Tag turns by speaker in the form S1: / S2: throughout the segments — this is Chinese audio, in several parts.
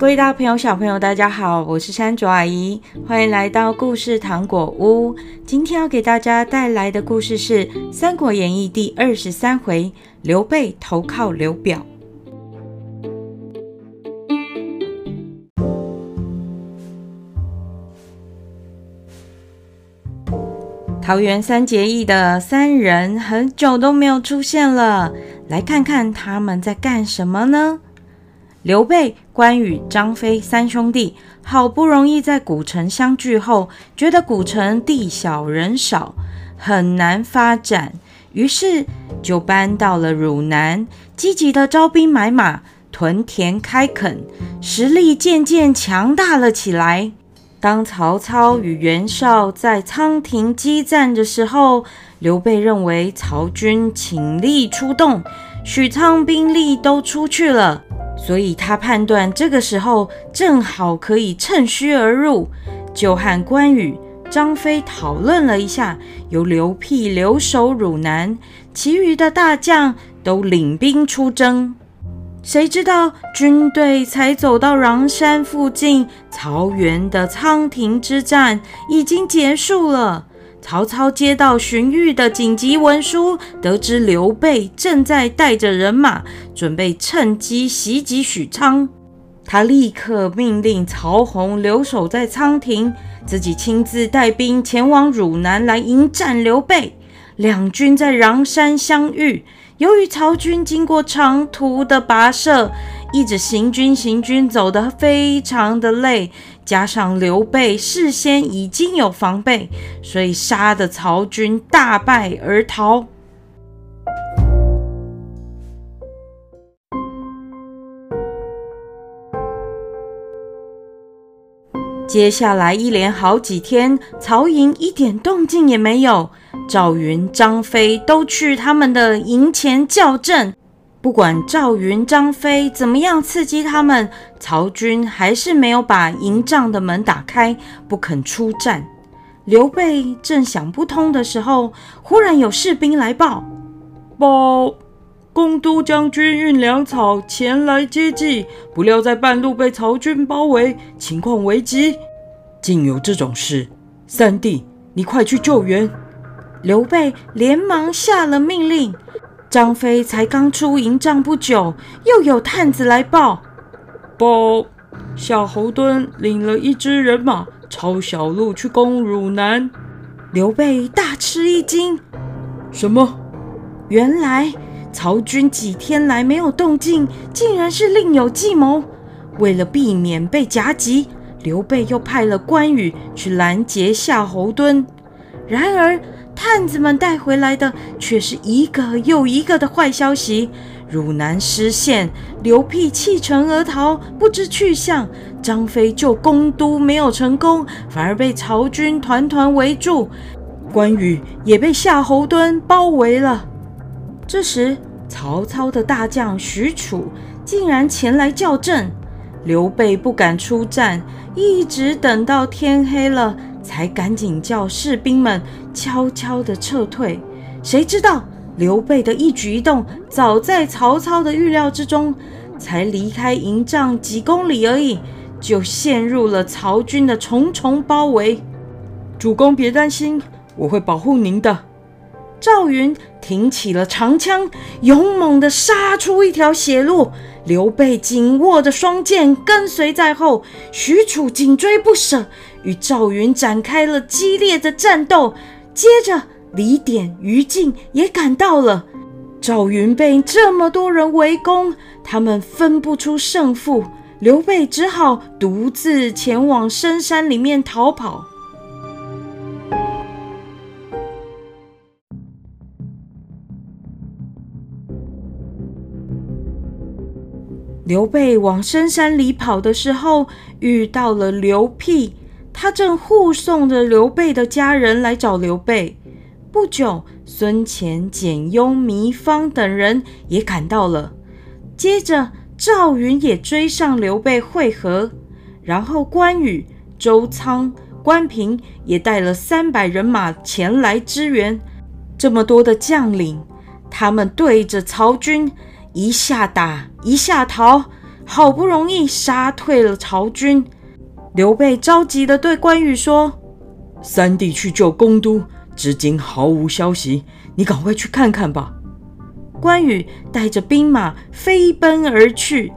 S1: 各位大朋友、小朋友，大家好，我是山竹阿姨，欢迎来到故事糖果屋。今天要给大家带来的故事是《三国演义》第二十三回：刘备投靠刘表。桃园三结义的三人很久都没有出现了，来看看他们在干什么呢？刘备、关羽、张飞三兄弟好不容易在古城相聚后，觉得古城地小人少，很难发展，于是就搬到了汝南，积极的招兵买马，屯田开垦，实力渐渐强大了起来。当曹操与袁绍在仓亭激战的时候，刘备认为曹军倾力出动，许昌兵力都出去了，所以他判断这个时候正好可以趁虚而入，就和关羽、张飞讨论了一下，由刘辟留守汝南，其余的大将都领兵出征。谁知道军队才走到穰山附近，曹袁的仓亭之战已经结束了。曹操接到荀彧的紧急文书，得知刘备正在带着人马准备趁机袭击许昌，他立刻命令曹洪留守在仓亭，自己亲自带兵前往汝南来迎战刘备。两军在穰山相遇。由于曹军经过长途的跋涉，一直行军行军走得非常的累，加上刘备事先已经有防备，所以杀的曹军大败而逃。接下来一连好几天，曹营一点动静也没有。赵云、张飞都去他们的营前叫阵，不管赵云、张飞怎么样刺激他们，曹军还是没有把营帐的门打开，不肯出战。刘备正想不通的时候，忽然有士兵来报：报，公都将军运粮草前来接济，不料在半路被曹军包围，情况危急。竟有这种事！三弟，你快去救援。刘备连忙下了命令。张飞才刚出营帐不久，又有探子来报：报夏侯惇领了一支人马，抄小路去攻汝南。刘备大吃一惊：什么？原来曹军几天来没有动静，竟然是另有计谋。为了避免被夹击，刘备又派了关羽去拦截夏侯惇。然而，探子们带回来的却是一个又一个的坏消息：汝南失陷，刘辟弃城而逃，不知去向；张飞救公都没有成功，反而被曹军团团围住；关羽也被夏侯惇包围了。这时，曹操的大将许褚竟然前来叫阵，刘备不敢出战，一直等到天黑了。才赶紧叫士兵们悄悄地撤退。谁知道刘备的一举一动早在曹操的预料之中，才离开营帐几公里而已，就陷入了曹军的重重包围。主公别担心，我会保护您的。赵云挺起了长枪，勇猛地杀出一条血路。刘备紧握着双剑，跟随在后。许褚紧追不舍，与赵云展开了激烈的战斗。接着，李典、于禁也赶到了。赵云被这么多人围攻，他们分不出胜负。刘备只好独自前往深山里面逃跑。刘备往深山里跑的时候，遇到了刘辟，他正护送着刘备的家人来找刘备。不久，孙干、简雍、糜芳等人也赶到了。接着，赵云也追上刘备会合，然后关羽、周仓、关平也带了三百人马前来支援。这么多的将领，他们对着曹军。一下打，一下逃，好不容易杀退了曹军。刘备着急地对关羽说：“
S2: 三弟去救公都，至今毫无消息，你赶快去看看吧。”
S1: 关羽带着兵马飞奔而去，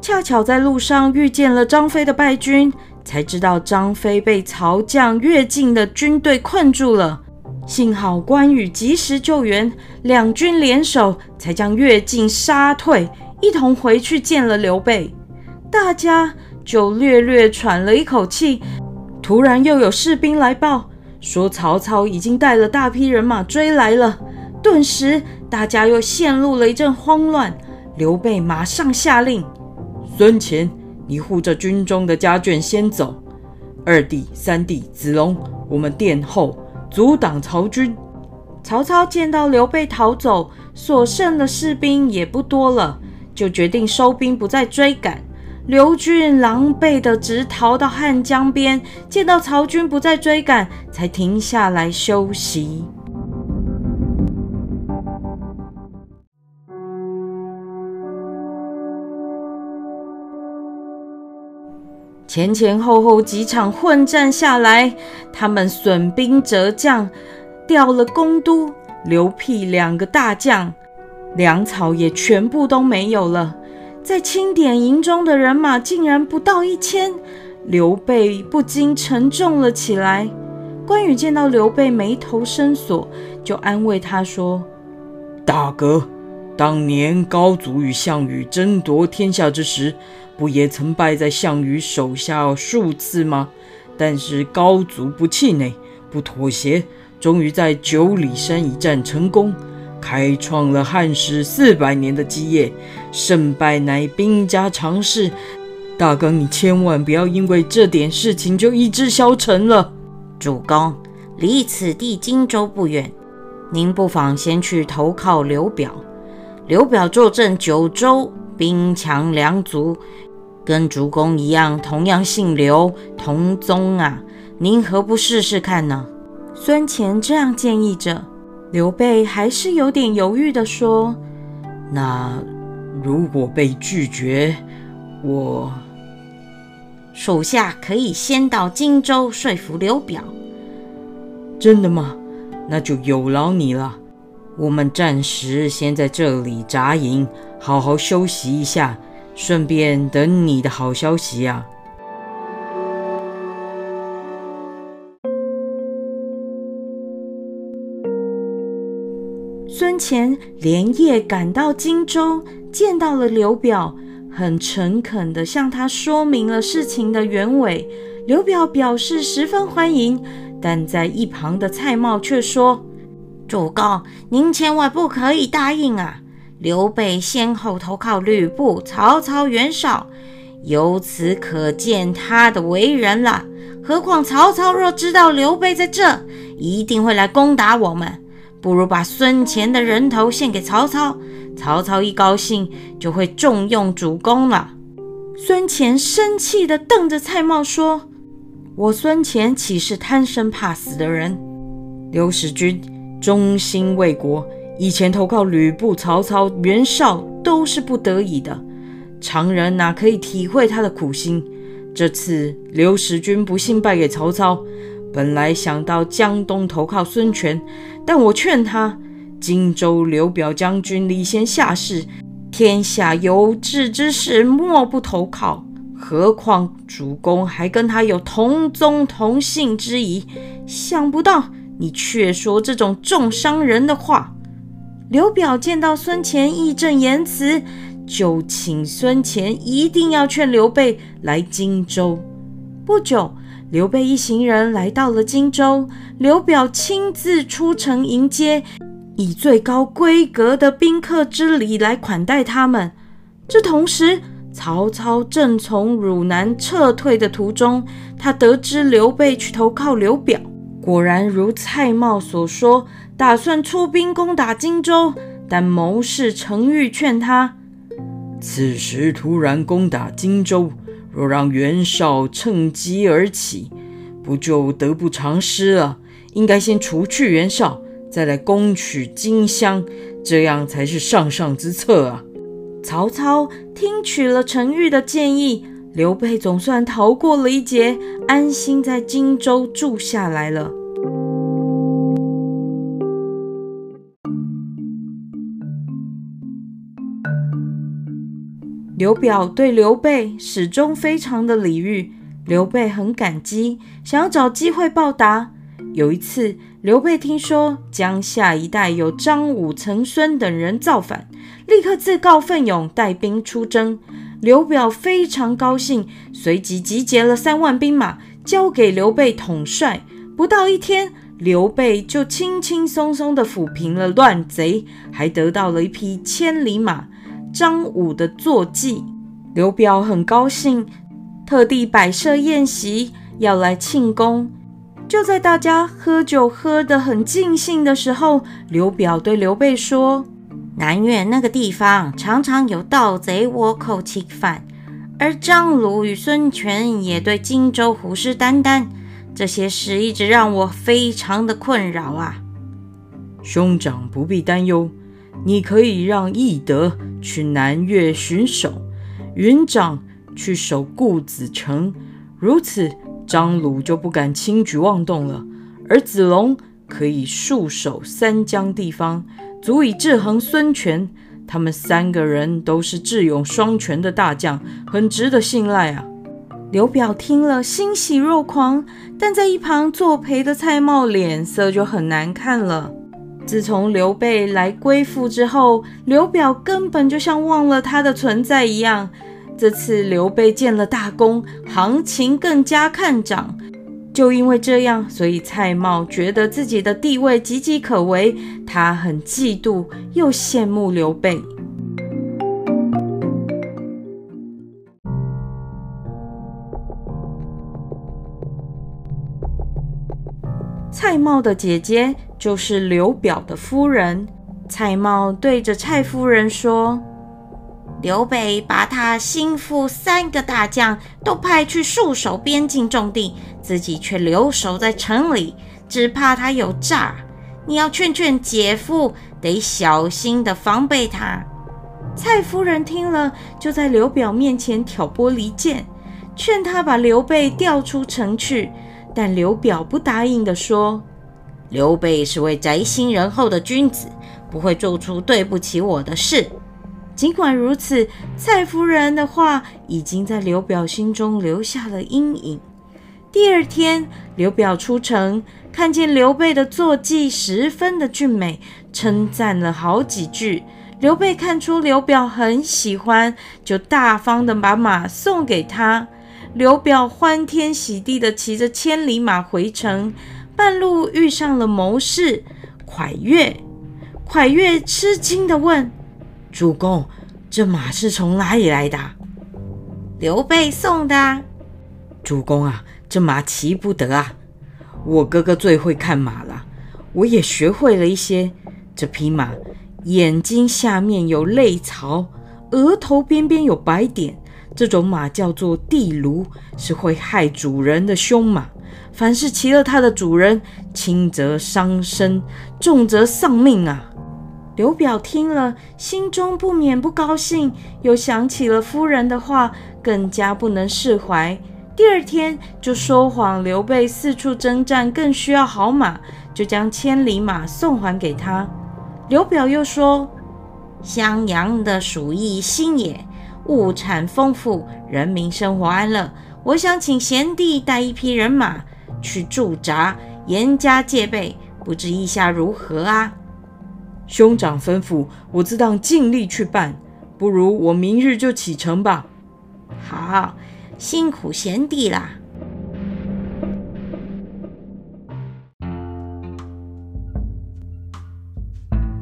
S1: 恰巧在路上遇见了张飞的败军，才知道张飞被曹将乐进的军队困住了。幸好关羽及时救援，两军联手才将乐进杀退，一同回去见了刘备。大家就略略喘了一口气。突然又有士兵来报，说曹操已经带了大批人马追来了。顿时，大家又陷入了一阵慌乱。刘备马上下令：“
S2: 孙干，你护着军中的家眷先走；二弟、三弟、子龙，我们殿后阻挡曹军。”
S1: 曹操见到刘备逃走，所剩的士兵也不多了，就决定收兵，不再追赶。刘俊狼狈地直逃到汉江边，见到曹军不再追赶，才停下来休息。前前后后几场混战下来，他们损兵折将，掉了公都、刘辟两个大将，粮草也全部都没有了。在清点营中的人马竟然不到一千，刘备不禁沉重了起来。关羽见到刘备眉头深锁，就安慰他说：“
S2: 大哥。”当年高祖与项羽争夺天下之时，不也曾败在项羽手下数次吗？但是高祖不气馁，不妥协，终于在九里山一战成功，开创了汉室四百年的基业。胜败乃兵家常事，大哥你千万不要因为这点事情就意志消沉了。
S1: 主公，离此地荆州不远，您不妨先去投靠刘表。刘表坐镇九州，兵强粮足，跟主公一样，同样姓刘，同宗啊！您何不试试看呢？孙干这样建议着。刘备还是有点犹豫地说：“
S2: 那如果被拒绝，我
S1: 属下可以先到荆州说服刘表。”
S2: 真的吗？那就有劳你了。
S1: 我们暂时先在这里扎营，好好休息一下，顺便等你的好消息呀。孙干连夜赶到荆州，见到了刘表，很诚恳地向他说明了事情的原委。刘表表示十分欢迎，但在一旁的蔡瑁却说。主公，您千万不可以答应啊！刘备先后投靠吕布、曹操、袁绍，由此可见他的为人了。何况曹操若知道刘备在这，一定会来攻打我们。不如把孙权的人头献给曹操，曹操一高兴就会重用主公了。孙权生气地瞪着蔡瑁说：“我孙权岂是贪生怕死的人？刘使君。”忠心为国，以前投靠吕布、曹操、袁绍都是不得已的，常人哪可以体会他的苦心？这次刘使君不幸败给曹操，本来想到江东投靠孙权，但我劝他，荆州刘表将军礼贤下士，天下有志之士莫不投靠，何况主公还跟他有同宗同姓之谊，想不到。你却说这种重伤人的话。刘表见到孙权义正言辞，就请孙权一定要劝刘备来荆州。不久，刘备一行人来到了荆州，刘表亲自出城迎接，以最高规格的宾客之礼来款待他们。这同时，曹操正从汝南撤退的途中，他得知刘备去投靠刘表。果然如蔡瑁所说，打算出兵攻打荆州。但谋士程昱劝他：此时突然攻打荆州，若让袁绍趁机而起，不就得不偿失了？应该先除去袁绍，再来攻取荆襄，这样才是上上之策啊！曹操听取了程昱的建议，刘备总算逃过了一劫，安心在荆州住下来了。刘表对刘备始终非常的礼遇，刘备很感激，想要找机会报答。有一次，刘备听说江夏一带有张武、曾孙等人造反，立刻自告奋勇带兵出征。刘表非常高兴，随即集结了三万兵马，交给刘备统帅。不到一天，刘备就轻轻松松地抚平了乱贼，还得到了一匹千里马，张武的坐骑。刘表很高兴，特地摆设宴席，要来庆功。就在大家喝酒喝得很尽兴的时候，刘表对刘备说：“南越那个地方常常有盗贼倭寇侵犯，而张鲁与孙权也对荆州虎视眈眈，这些事一直让我非常的困扰啊。”
S2: 兄长不必担忧，你可以让翼德去南越巡守，云长去守固子城，如此。张鲁就不敢轻举妄动了，而子龙可以戍守三江地方，足以制衡孙权。他们三个人都是智勇双全的大将，很值得信赖啊！
S1: 刘表听了欣喜若狂，但在一旁作陪的蔡瑁脸色就很难看了。自从刘备来归附之后，刘表根本就像忘了他的存在一样。这次刘备建了大功，行情更加看涨。就因为这样，所以蔡瑁觉得自己的地位岌岌可危，他很嫉妒又羡慕刘备。蔡瑁的姐姐就是刘表的夫人。蔡瑁对着蔡夫人说。刘备把他心腹三个大将都派去戍守边境重地，自己却留守在城里，只怕他有诈。你要劝劝姐夫，得小心地防备他。蔡夫人听了，就在刘表面前挑拨离间，劝他把刘备调出城去。但刘表不答应的说：“刘备是位宅心仁厚的君子，不会做出对不起我的事。”尽管如此，蔡夫人的话已经在刘表心中留下了阴影。第二天，刘表出城，看见刘备的坐骑十分的俊美，称赞了好几句。刘备看出刘表很喜欢，就大方的把马送给他。刘表欢天喜地的骑着千里马回城，半路遇上了谋士蒯越。蒯越吃惊的问。主公，这马是从哪里来的？刘备送的。主公啊，这马骑不得啊！我哥哥最会看马了，我也学会了一些。这匹马眼睛下面有泪槽，额头边边有白点，这种马叫做地芦，是会害主人的凶马。凡是骑了它的主人，轻则伤身，重则丧命啊！刘表听了，心中不免不高兴，又想起了夫人的话，更加不能释怀。第二天就说谎，刘备四处征战，更需要好马，就将千里马送还给他。刘表又说：“襄阳的鼠疫新野，物产丰富，人民生活安乐。我想请贤弟带一批人马去驻扎，严加戒备，不知意下如何啊？”
S2: 兄长吩咐，我自当尽力去办。不如我明日就启程吧。
S1: 好，辛苦贤弟啦。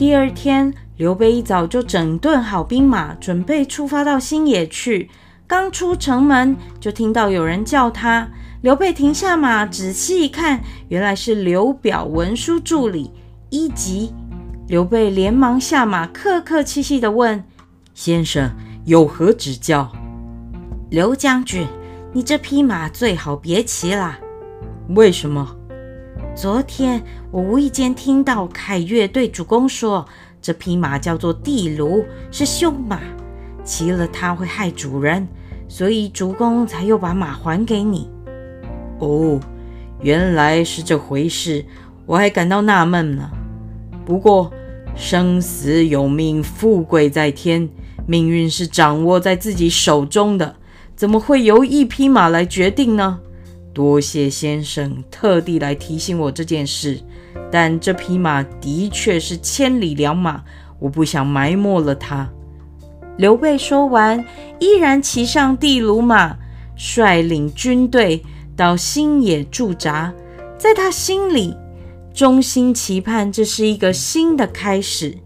S1: 第二天，刘备一早就整顿好兵马，准备出发到新野去。刚出城门，就听到有人叫他。刘备停下马，仔细一看，原来是刘表文书助理一吉。刘备连忙下马，客客气气地问：“先生有何指教？”刘将军，你这匹马最好别骑了。
S2: 为什么？
S1: 昨天我无意间听到凯越对主公说，这匹马叫做地卢，是凶马。骑了它会害主人，所以主公才又把马还给你。
S2: 哦，原来是这回事，我还感到纳闷呢。不过，生死有命，富贵在天，命运是掌握在自己手中的，怎么会由一匹马来决定呢？多谢先生特地来提醒我这件事，但这匹马的确是千里良马，我不想埋没了它。
S1: 刘备说完，依然骑上地卢马，率领军队到新野驻扎。在他心里，衷心期盼这是一个新的开始。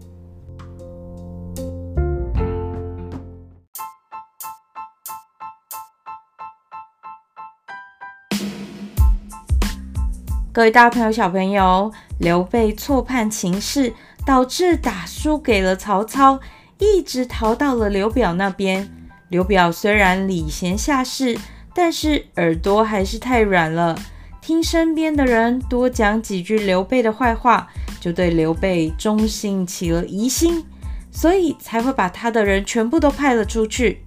S1: 各位大朋友、小朋友，刘备错判情势，导致打输给了曹操，一直逃到了刘表那边。刘表虽然礼贤下士，但是耳朵还是太软了，听身边的人多讲几句刘备的坏话，就对刘备忠心起了疑心，所以才会把他的人全部都派了出去。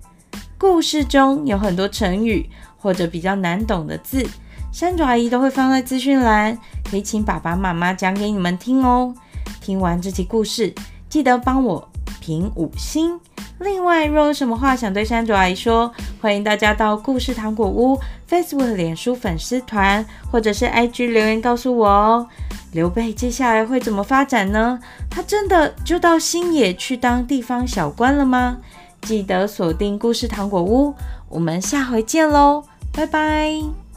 S1: 故事中有很多成语或者比较难懂的字。山竹阿姨都会放在资讯栏，可以请爸爸妈妈讲给你们听哦。听完这期故事，记得帮我评五星。另外，若有什么话想对山竹阿姨说，欢迎大家到故事糖果屋 Facebook、脸书粉丝团或者是 IG 留言告诉我哦。刘备接下来会怎么发展呢？他真的就到新野去当地方小官了吗？记得锁定故事糖果屋，我们下回见喽，拜拜。